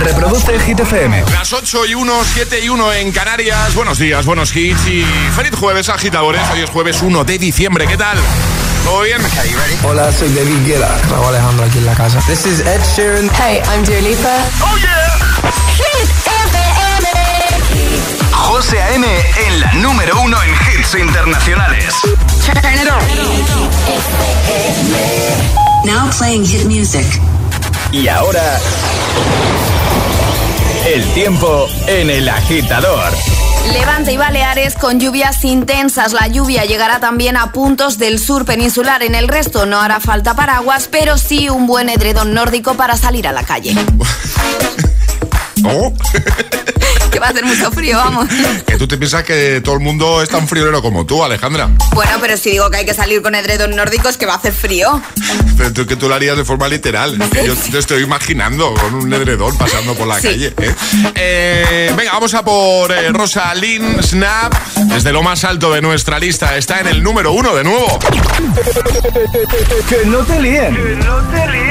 Reproduce el Hit FM. Las 8 y 1, 7 y 1 en Canarias. Buenos días, buenos hits y feliz jueves, agitadores. Hoy es jueves 1 de diciembre. ¿Qué tal? ¿Todo bien? Hola, soy David Guetta. Raúl Alejandro aquí en la casa. This is Ed Sheeran. Hey, I'm Dua Lipa. ¡Oh, yeah! Hit FM. José A.M. en la número uno en hits internacionales. Turn it on. Now playing hit music. Y ahora... El tiempo en el agitador. Levante y Baleares con lluvias intensas. La lluvia llegará también a puntos del sur peninsular. En el resto no hará falta paraguas, pero sí un buen edredón nórdico para salir a la calle. ¿Cómo? Que va a hacer mucho frío, vamos. que tú te piensas que todo el mundo es tan friolero como tú, Alejandra. Bueno, pero si digo que hay que salir con edredón nórdico es que va a hacer frío. Pero tú, que tú lo harías de forma literal. Yo te estoy imaginando con un edredón pasando por la Sí. calle. ¿eh? Eh, venga, vamos a por eh, Snap. Desde lo más alto de nuestra lista está en el número uno de nuevo. Que no te líen. Que no te líen.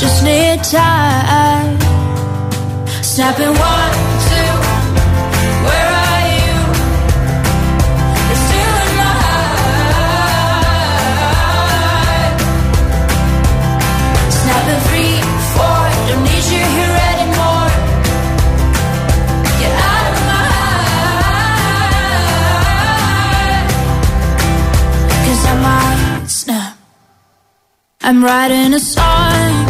just need time. Snapping one, two, where are you? You're still in my three, four, don't need you here anymore. Get out of my I might snap. I'm writing a song.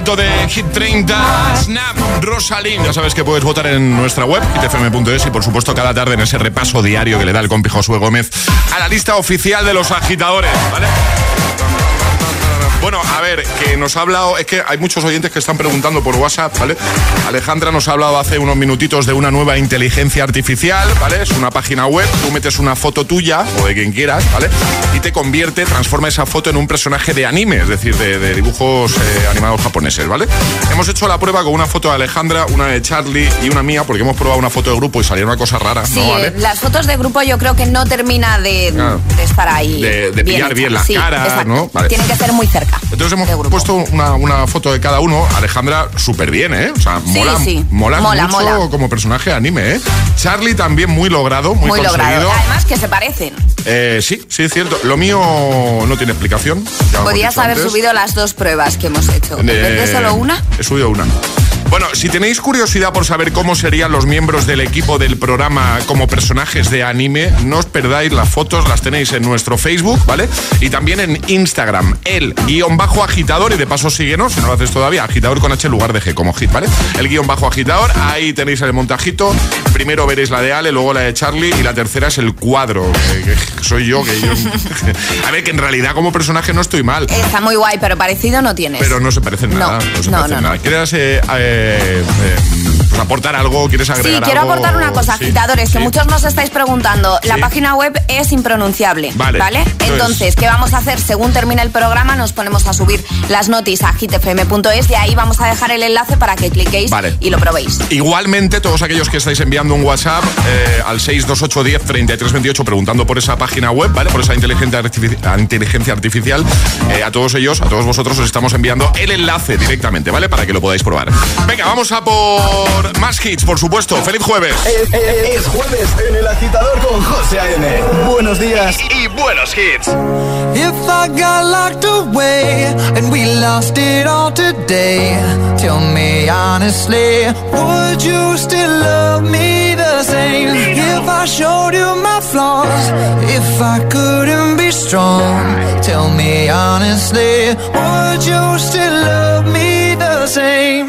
De Hit 30, Snap, Rosalind. Ya sabes que puedes votar en nuestra web, hitfm.es, y por supuesto cada tarde en ese repaso diario que le da el compi Josué Gómez a la lista oficial de los agitadores. Bueno, a ver, que nos ha hablado, es que hay muchos oyentes que están preguntando por WhatsApp, ¿vale? Alejandra nos ha hablado hace unos minutitos de una nueva inteligencia artificial, ¿vale? Es una página web, tú metes una foto tuya o de quien quieras, ¿vale? Y te convierte, transforma esa foto en un personaje de anime, es decir, de, de dibujos eh, animados japoneses, ¿vale? Hemos hecho la prueba con una foto de Alejandra, una de Charlie y una mía, porque hemos probado una foto de grupo y salía una cosa rara, Sí, ¿no? ¿Vale? las fotos de grupo yo creo que no termina de, Claro. de estar ahí. De- de pillar bien la Sí, cara. ¿no? Vale. Tienen que ser muy cerca. Entonces Entonces hemos de puesto una, una foto de cada uno. Alejandra, súper bien, ¿eh? O sea, Sí, mola, sí. mola, Mola, mucho mola. como personaje anime, ¿eh? Charlie también muy logrado, muy, Muy conseguido. logrado. Además que se parecen. Eh, sí, sí, es cierto. Lo mío no tiene explicación. dicho haber antes. subido las dos pruebas que hemos hecho. ¿En vez de Eh, solo una? He subido una. Bueno, si tenéis curiosidad por saber cómo serían los miembros del equipo del programa como personajes de anime, no os perdáis las fotos, las tenéis en nuestro Facebook, ¿vale? Y también en Instagram, el guion bajo agitador, y de paso síguenos, si no lo haces todavía, agitador con H en lugar de G, como hit, ¿vale? El guion bajo agitador, ahí tenéis el montajito. Primero veréis la de Ale, luego la de Charlie, y la tercera es el cuadro, que, que soy yo, que yo... A ver, que en realidad como personaje no estoy mal. Está muy guay, pero parecido no tienes. Pero no se parecen nada. No, se no, parecen no, nada. no. ¿Quieres eh, eh, eh, pues aportar algo? ¿Quieres Sí, agregar quiero algo? aportar una cosa, Sí, agitadores, que sí. muchos nos estáis preguntando. La Sí. página web es impronunciable, Vale, ¿vale? entonces- ¿qué vamos a hacer? Según termine el programa, nos ponemos a subir las notis a hitfm.es y ahí vamos a dejar el enlace para que cliquéis Vale. y lo probéis. Igualmente, todos aquellos que estáis enviando un WhatsApp eh, al 62810 3328 preguntando por esa página web, ¿vale? Por esa inteligencia, artifici- inteligencia artificial, eh, a todos ellos, a todos vosotros os estamos enviando el enlace directamente, ¿vale? Para que lo podáis probar. Venga, vamos a por más hits, por supuesto. ¡Feliz jueves! Es, es- es jueves en el agitador con José A.M. Buenos días. Y buenos hits. If I got locked away and we lost it all today, tell me honestly, would you still love me the same? If I showed you my flaws, if I couldn't be strong, tell me honestly, would you still love me the same?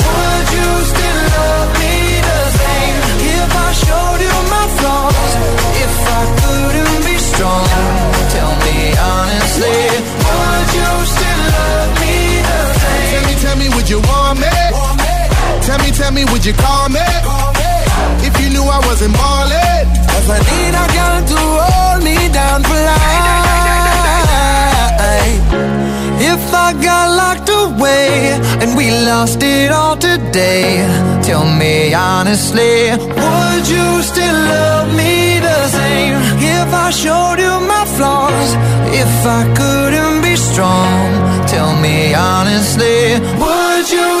strong, tell me honestly, would you still love me the same? Tell me, tell me, would you want me? Tell me, tell me, would you call me? If you knew I wasn't ballin'. If I need a girl to hold me down for life. If I got locked away and we lost it all today, tell me honestly, would you still love me the same? If I showed you my flaws, if I couldn't be strong, tell me honestly, would you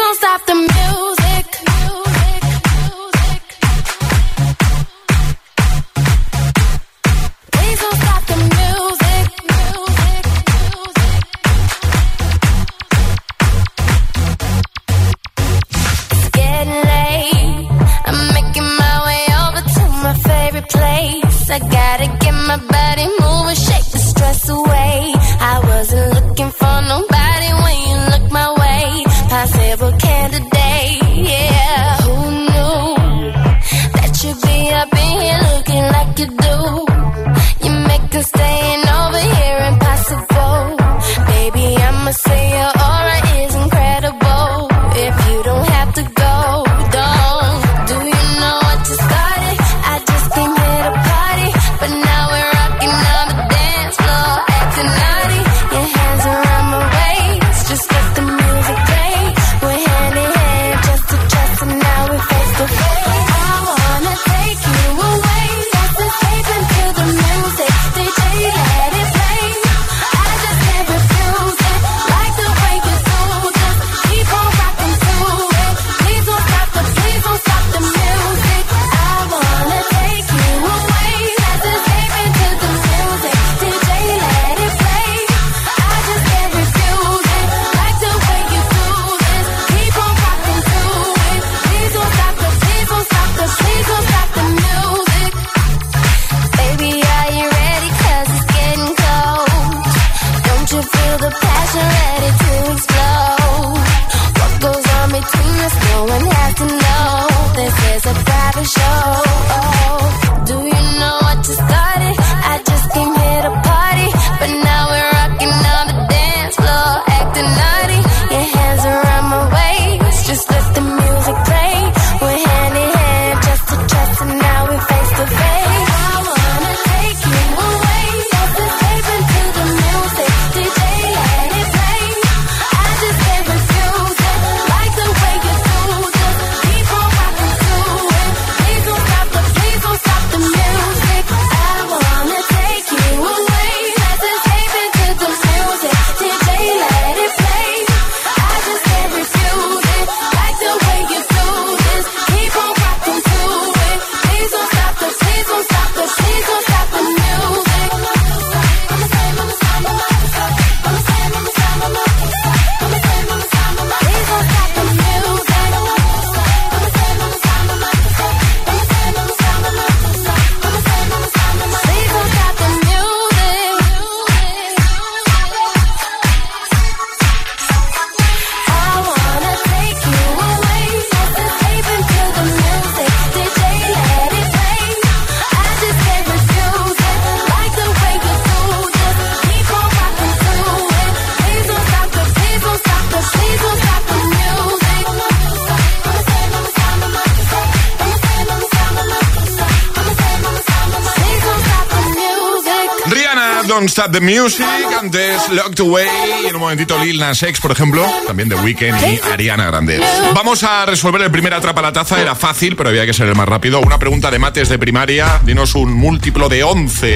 The Music, antes Locked Away y en un momentito Lil Nas X, por ejemplo, también The Weeknd y Ariana Grande. Vamos a resolver el primer atrapa la taza, era fácil, pero había que ser el más rápido. Una pregunta de mates de primaria, dinos un múltiplo de 11.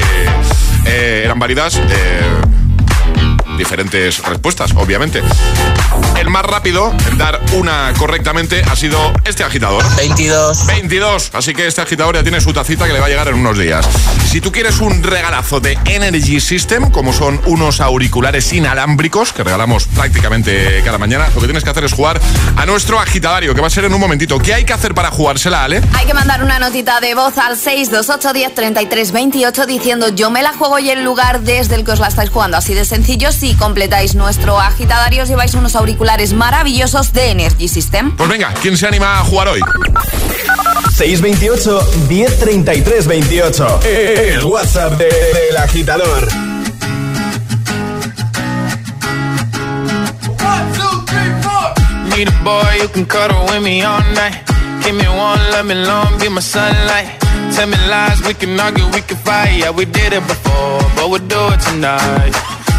Eh, Eran válidas eh, diferentes respuestas, obviamente. El más rápido en dar una correctamente ha sido este agitador. 22. 22. Así que este agitador ya tiene su tacita que le va a llegar en unos días. Si tú quieres un regalazo de Energy System, como son unos auriculares inalámbricos que regalamos prácticamente cada mañana, lo que tienes que hacer es jugar a nuestro agitadario, que va a ser en un momentito. ¿Qué hay que hacer para jugársela, Ale? Hay que mandar una notita de voz al 628103328 diciendo yo me la juego y el lugar desde el que os la estáis jugando. Así de sencillo, si completáis nuestro agitadario, lleváis unos auriculares maravillosos de Energy System. Pues venga, ¿quién se anima a jugar hoy? 628 1033 28. El WhatsApp del de, de agitador. Need a boy who can cuddle with me all night. Give me one, let me long, be my sunlight. Tell me lies, we can argue, we can fight. Yeah, we did it before, but we'll do it tonight.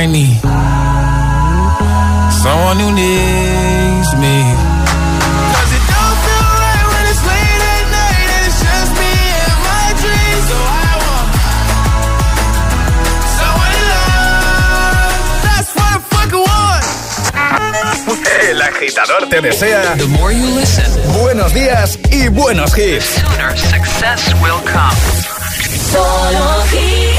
I need someone who needs me. 'Cause it don't feel right when it's late at night and it's just me and my dreams. So I want someone to love. That's what I fucking want. El agitador te desea The more you listen, buenos días y buenos hits. sooner success will come. Solo hit,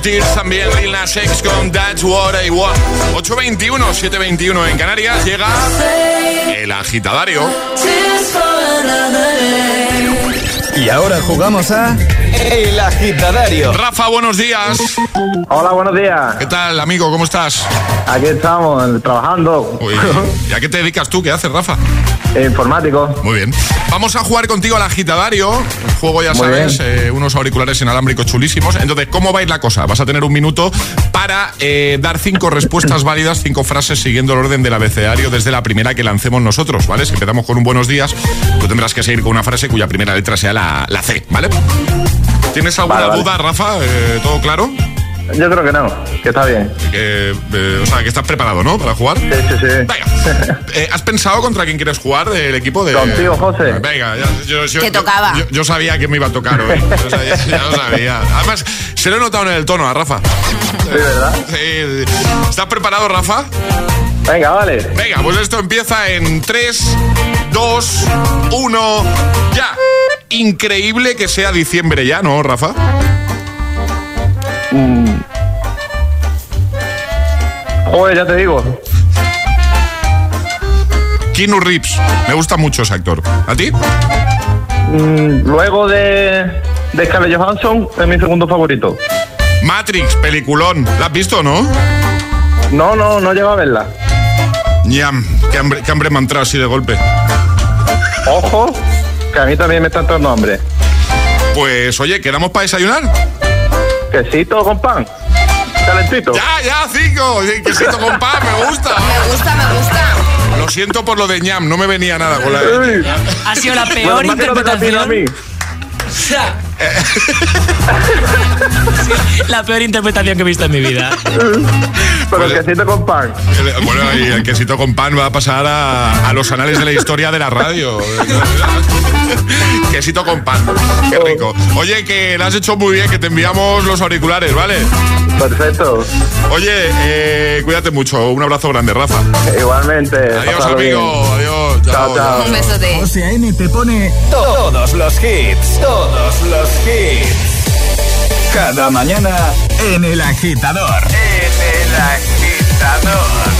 Tears, también Lil Nas X con That's What I Want. 821, 721 en Canarias, llega el agitadario. Y ahora jugamos a El Agitadario. Rafa, buenos días. Hola, buenos días. ¿Qué tal, amigo? ¿Cómo estás? Aquí estamos, trabajando. Uy, ¿Y a qué te dedicas tú? ¿Qué haces, Rafa? Informático. Muy bien. Vamos a jugar contigo al agitadario. Juego, ya Muy sabes, eh, unos auriculares inalámbricos chulísimos. Entonces, ¿cómo va a ir la cosa? Vas a tener un minuto para eh, dar cinco respuestas válidas, cinco frases siguiendo el orden del abecedario desde la primera que lancemos nosotros, ¿vale? Si empezamos con un buenos días, tú tendrás que seguir con una frase cuya primera letra sea la, la C, ¿vale? ¿Tienes alguna Vale, vale. duda, Rafa? Eh, ¿Todo claro? Yo creo que no, que está bien. Que, eh, o sea, que estás preparado, ¿no? Para jugar. Sí, sí, sí. Venga. Eh, ¿Has pensado contra quién quieres jugar del equipo de. Contigo, José. Venga, ya, yo, yo- Te yo- tocaba. Yo, yo sabía que me iba a tocar hoy. Yo sabía- ya lo sabía. Además, se lo he notado en el tono a Rafa. Sí, ¿verdad? Sí, sí. ¿Estás preparado, Rafa? Venga, vale. Venga, pues esto empieza en 3, 2, 1, ya. Increíble que sea diciembre ya, ¿no, Rafa? Joder, ya te digo. Keanu Reeves. Me gusta mucho ese actor. ¿A ti? Mm, luego de, de Scarlett Johansson, es mi segundo favorito. Matrix, peliculón. ¿La has visto, no? No, no, no llego a verla. Ñam, qué hambre, qué hambre me ha entrado así de golpe. Ojo, que a mí también me está entrando hambre. Pues oye, ¿quedamos para desayunar? Quesito con pan. Calentito. Ya, ya, cinco. Quesito con pan, me gusta. Me gusta, me gusta. Lo siento por lo de ñam, no me venía nada con la Uy, Ha sido la peor bueno, no a mí. interpretación. La peor interpretación que he visto en mi vida. Pero el quesito con pan. Bueno, y el quesito con pan va a pasar a, a los anales de la historia de la radio. quesito con pan. Qué rico. Oye, que lo has hecho muy bien, que te enviamos los auriculares, ¿vale? Perfecto. Oye, eh, cuídate mucho. Un abrazo grande, Rafa. Igualmente. Adiós, bien. amigo. Adiós. Chao, chao. Un besote. José A.M. te pone todos los hits, todos los hits. Cada mañana en El Agitador. En El Agitador.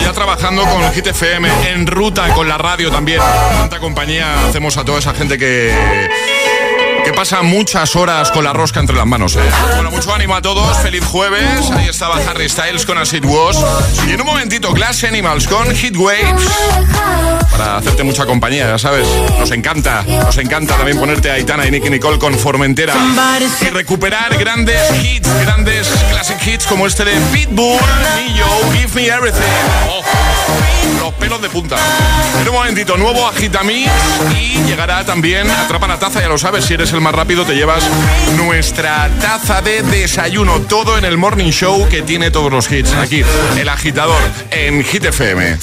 ya trabajando con Hit FM, en ruta con la radio también. Tanta compañía hacemos a toda esa gente que que pasa muchas horas con la rosca entre las manos. ¿eh? Bueno, mucho ánimo a todos, feliz jueves. Ahí estaba Harry Styles con As It. Y en un momentito, Glass Animals con Hit Waves. Hacerte mucha compañía, ya sabes. Nos encanta, nos encanta también ponerte a Aitana y Nicky Nicole con Formentera. Y recuperar grandes hits, grandes classic hits como este de Pitbull, Nillo, Give Me Everything. Los pelos de punta. En un momentito, nuevo Agitamix y llegará también Atrapa la Taza, ya lo sabes, si eres el más rápido te llevas nuestra taza de desayuno, todo en el Morning Show que tiene todos los hits. Aquí, El Agitador, en Hit FM.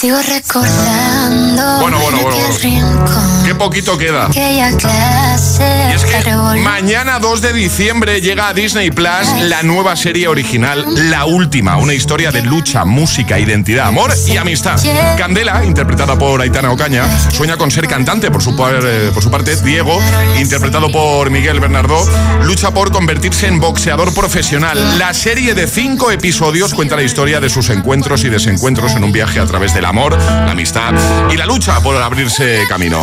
Sigo recordando. Bueno, bueno, bueno. bueno. Qué poquito queda. Y es que mañana 2 de diciembre llega a Disney Plus la nueva serie original, La Última, una historia de lucha, música, identidad, amor y amistad. Candela, interpretada por Aitana Ocaña, sueña con ser cantante, por su, par- eh, por su parte, Diego, interpretado por Miguel Bernardo, lucha por convertirse en boxeador profesional. La serie de cinco episodios cuenta la historia de sus encuentros y desencuentros en un viaje a través del amor, la amistad y la lucha por abrirse camino.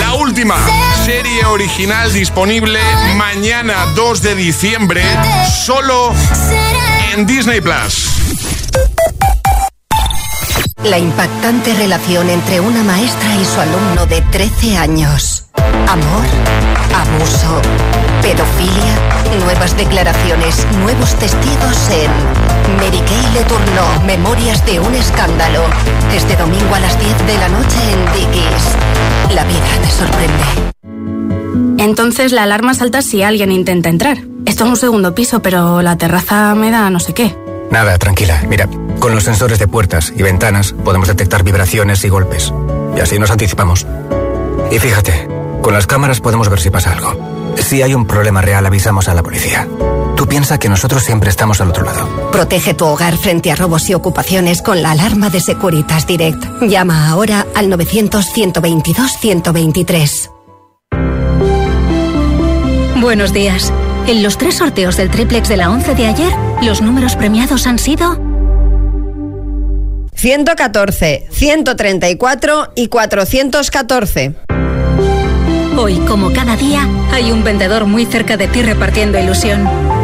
La última serie original disponible mañana 2 de diciembre, solo en Disney Plus. La impactante relación entre una maestra y su alumno de 13 años. Amor, abuso, pedofilia, nuevas declaraciones, nuevos testigos en Mary Kay le turnó Memorias de un escándalo. Este domingo a las 10 de la noche en Dickies. La vida te sorprende. Entonces la alarma salta si alguien intenta entrar. Esto es un segundo piso, pero la terraza me da no sé qué. Nada, tranquila. Mira, con los sensores de puertas y ventanas podemos detectar vibraciones y golpes. Y así nos anticipamos. Y fíjate, con las cámaras podemos ver si pasa algo. Si hay un problema real, avisamos a la policía. Tú piensa que nosotros siempre estamos al otro lado. Protege tu hogar frente a robos y ocupaciones con la alarma de Securitas Direct. Llama ahora al 900-122-123. Buenos días. En los tres sorteos del triplex de la 11 de ayer, los números premiados han sido 114, 134 y 414. Hoy, como cada día, hay un vendedor muy cerca de ti repartiendo ilusión.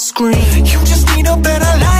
scream. You just need a better life.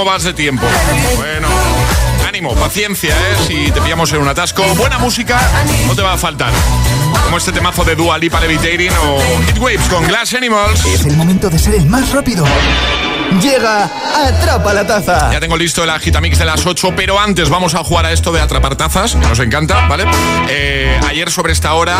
¿Cómo vas de tiempo? Bueno, ánimo, paciencia, ¿eh? Si te pillamos en un atasco, buena música no te va a faltar. Como este temazo de Dua Lipa Levitating o Hit Waves con Glass Animals. Es el momento de ser el más rápido. Llega Atrapa la Taza. Ya tengo listo el agitamix de las 8, pero antes vamos a jugar a esto de atrapar tazas, que nos encanta, ¿vale? Eh, ayer sobre esta hora,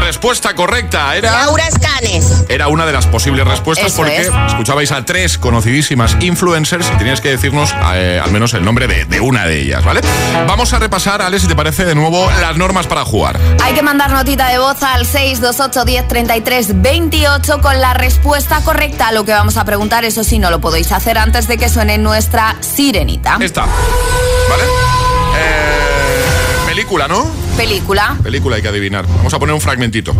respuesta correcta era... Laura Escanes. Era una de las posibles respuestas Eso porque es. escuchabais a tres conocidísimas influencers y teníais que decirnos eh, al menos el nombre de, de una de ellas, ¿vale? Vamos a repasar, Ale, si te parece, de nuevo las normas para jugar. Hay que mandar notita de voz al 628 10 33 28 con la respuesta correcta a lo que vamos a preguntar. Eso sí, no lo podéis hacer antes de que suene nuestra sirenita. Esta, ¿vale? Eh, película, ¿no? Película. Película hay que adivinar. Vamos a poner un fragmentito.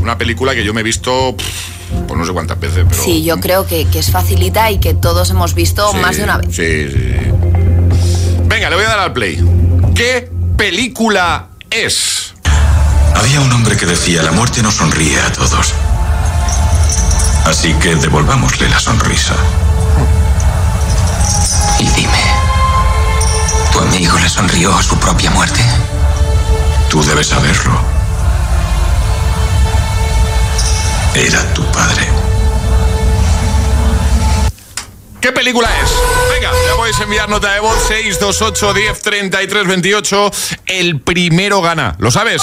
Una película que yo me he visto, pff, pues no sé cuántas veces, pero... Sí, yo creo que, que es facilita y que todos hemos visto Sí, más de una vez. Sí, sí. Venga, le voy a dar al play. ¿Qué película es? Había un hombre que decía, la muerte no sonríe a todos. Así que devolvámosle la sonrisa. Y dime, ¿tu amigo le sonrió a su propia muerte? Tú debes saberlo. Era tu padre. ¿Qué película es? Venga, ya podéis enviar nota de voz 628 10 33 28. El primero gana. ¿Lo sabes?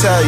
tell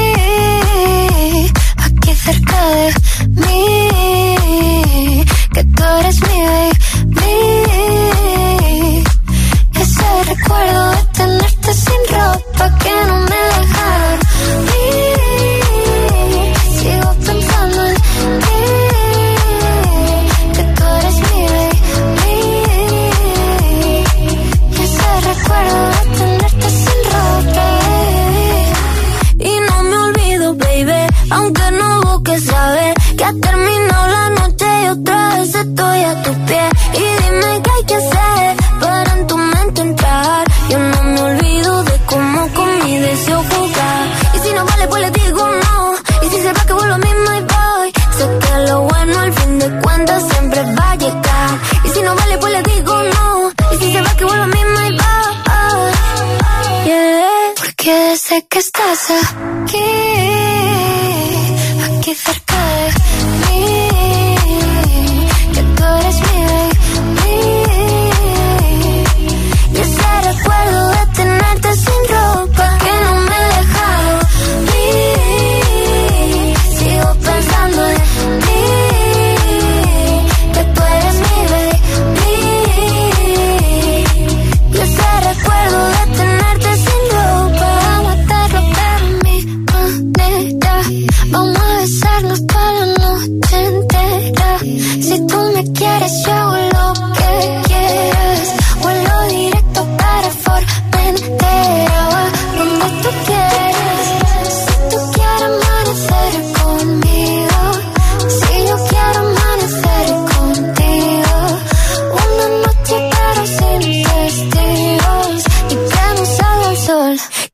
love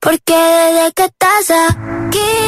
Porque desde que estás aquí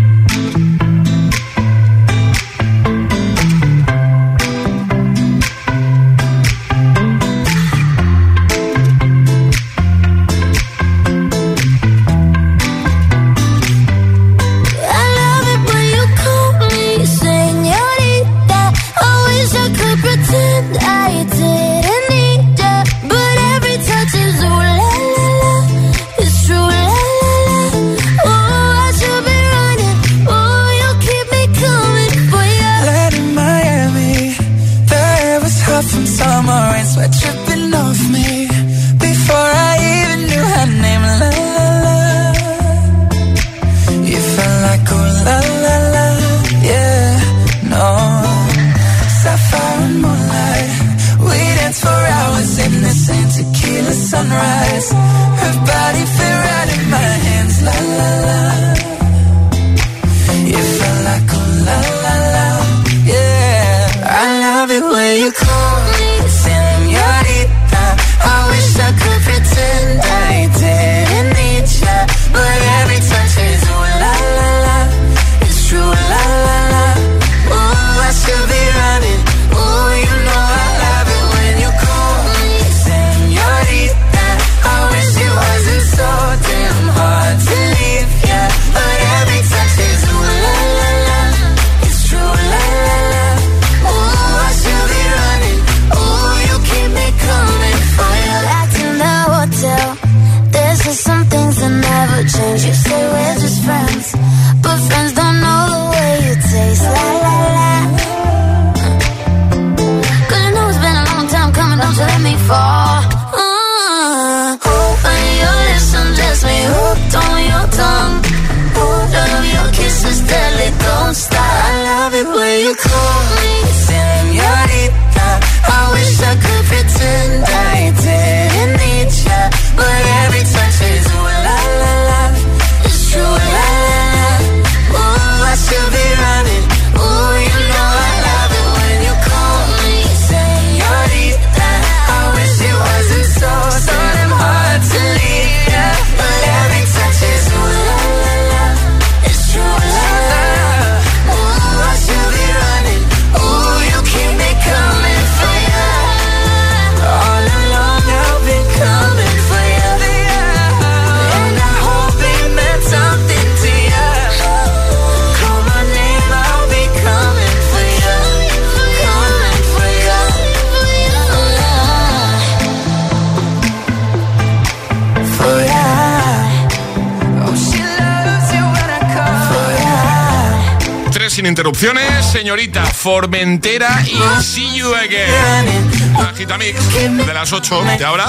interrupciones, señorita Formentera y See You Again. La Agitamix de las 8 de ahora.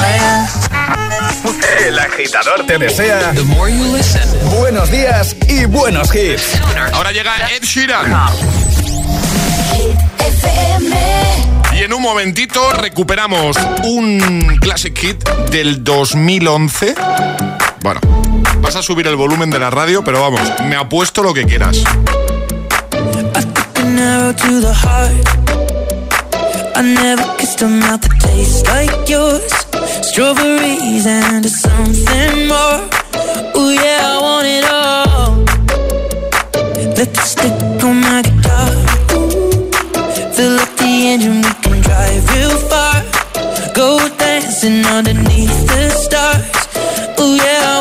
El agitador te desea buenos días y buenos hits. Ahora llega Ed Sheeran. Y en un momentito recuperamos un Classic Hit del 2011. Bueno, vas a subir el volumen de la radio, pero vamos, me apuesto lo que quieras. an arrow to the heart. I never kissed a mouth that tastes like yours. Strawberries and something more. Oh yeah, I want it all. Let the stick on my guitar. Fill up the engine, we can drive real far. Go dancing underneath the stars. Oh yeah.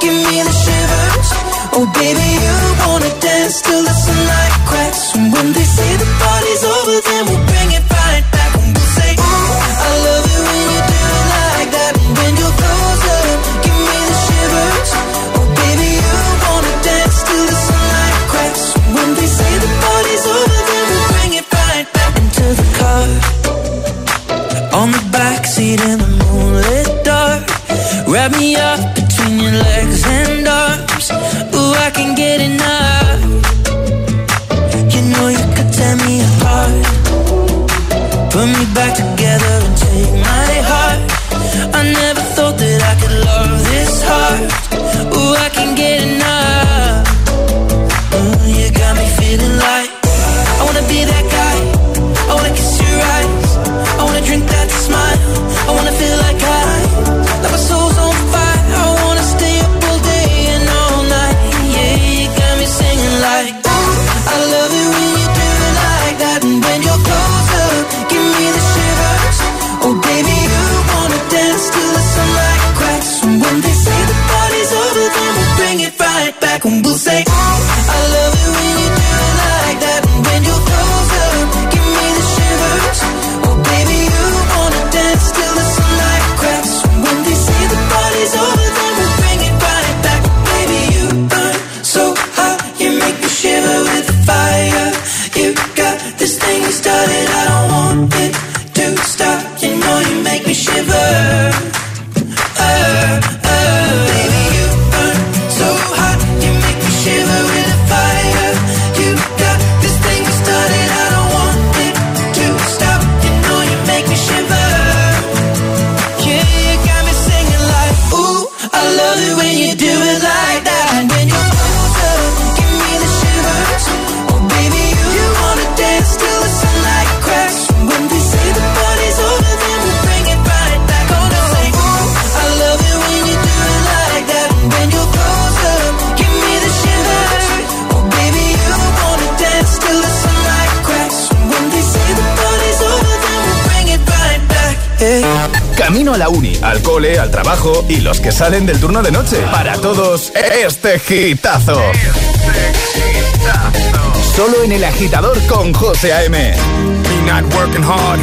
give me the shivers. Oh, baby, you wanna dance till the sunlight cracks. And when they say the party's over, then we'll bring it right back. And we'll say, Ooh, I love it when you do it like that. And when you're closer, give me the shivers. Oh, baby, you wanna dance till the sunlight cracks. And when they say the party's over, then we'll bring it right back into the car. On the backseat in the moonlit dark. Wrap me up camino a la uni, al cole, al trabajo y los que salen del turno de noche. Para todos, este gitazo. Solo en el agitador con José A.M. Not working hard.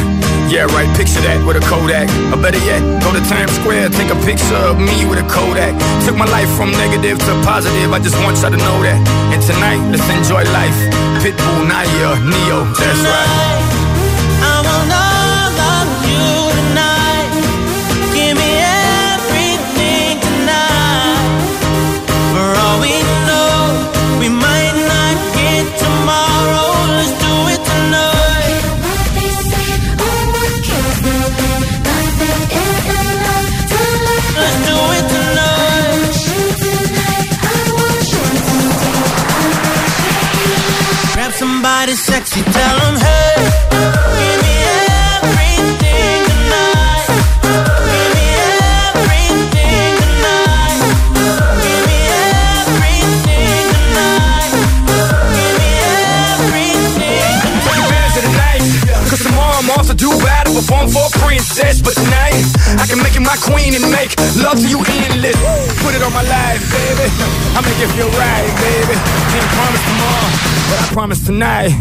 Yeah, right, picture that with a Kodak. Or better yet, go to Times Square, take a picture of me with a Kodak. Took my life from negative to positive, I just want y'all to know that. And tonight, let's enjoy life. Pitbull, Nadia, Neo, that's right. Somebody sexy, tell 'em hey. Princess. But tonight, I can make you my queen and make love to you endless. Put it on my life, baby. I make it feel right, baby. Can't promise tomorrow, but I promise tonight.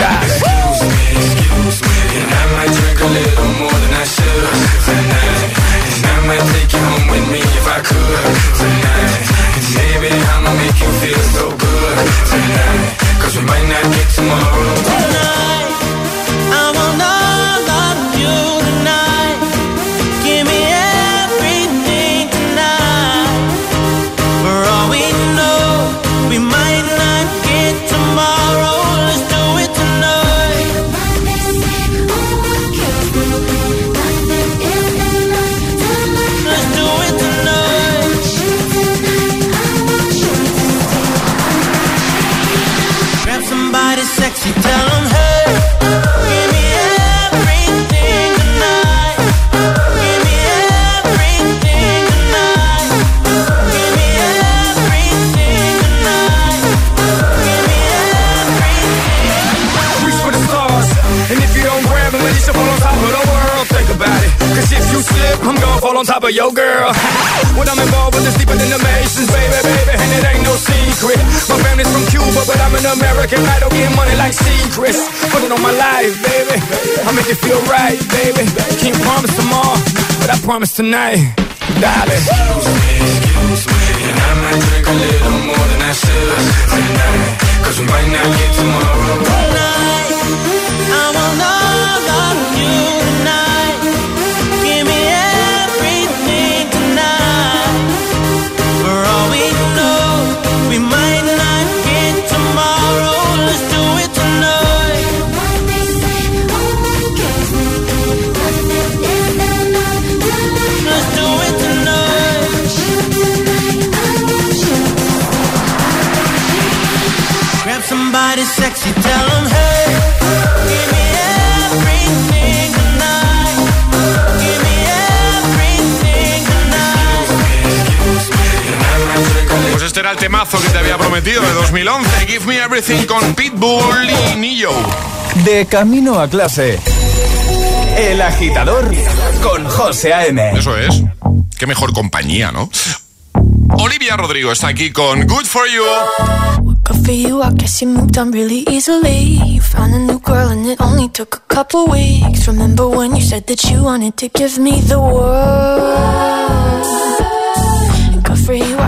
God. Excuse me, excuse me, and I might drink a little more than I should tonight. And I might take you home with me if I could tonight. And baby, I'ma make you feel so good tonight. Cause we might not get tomorrow. tonight. I'm gonna fall on top of your girl. when I'm involved with this deeper than the Masons, baby, baby. And it ain't no secret. My family's from Cuba, but I'm an American idol. Getting money like secrets. Put it on my life, baby. I make it feel right, baby. Can't promise tomorrow, but I promise tonight. Darling. Excuse me, excuse me. And I might drink a little more than I should tonight. Cause we might not get tomorrow. Tonight, I want all of you tonight. Give Me Everything con Pitbull y Nio. De camino a clase. El agitador con José A.M. Eso es. Qué mejor compañía, ¿no? Olivia Rodrigo está aquí con Good For You. Good for you, I guess you moved on really easily. You found a new girl and it only took a couple weeks. Remember when you said that you wanted to give me the world?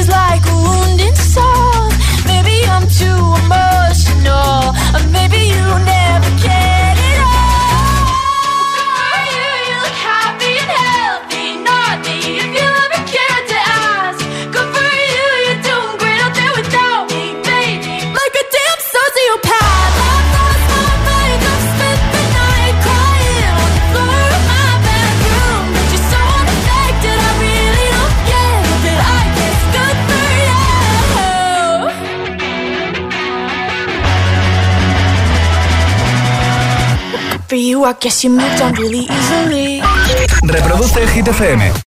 is like Reproduce Hit.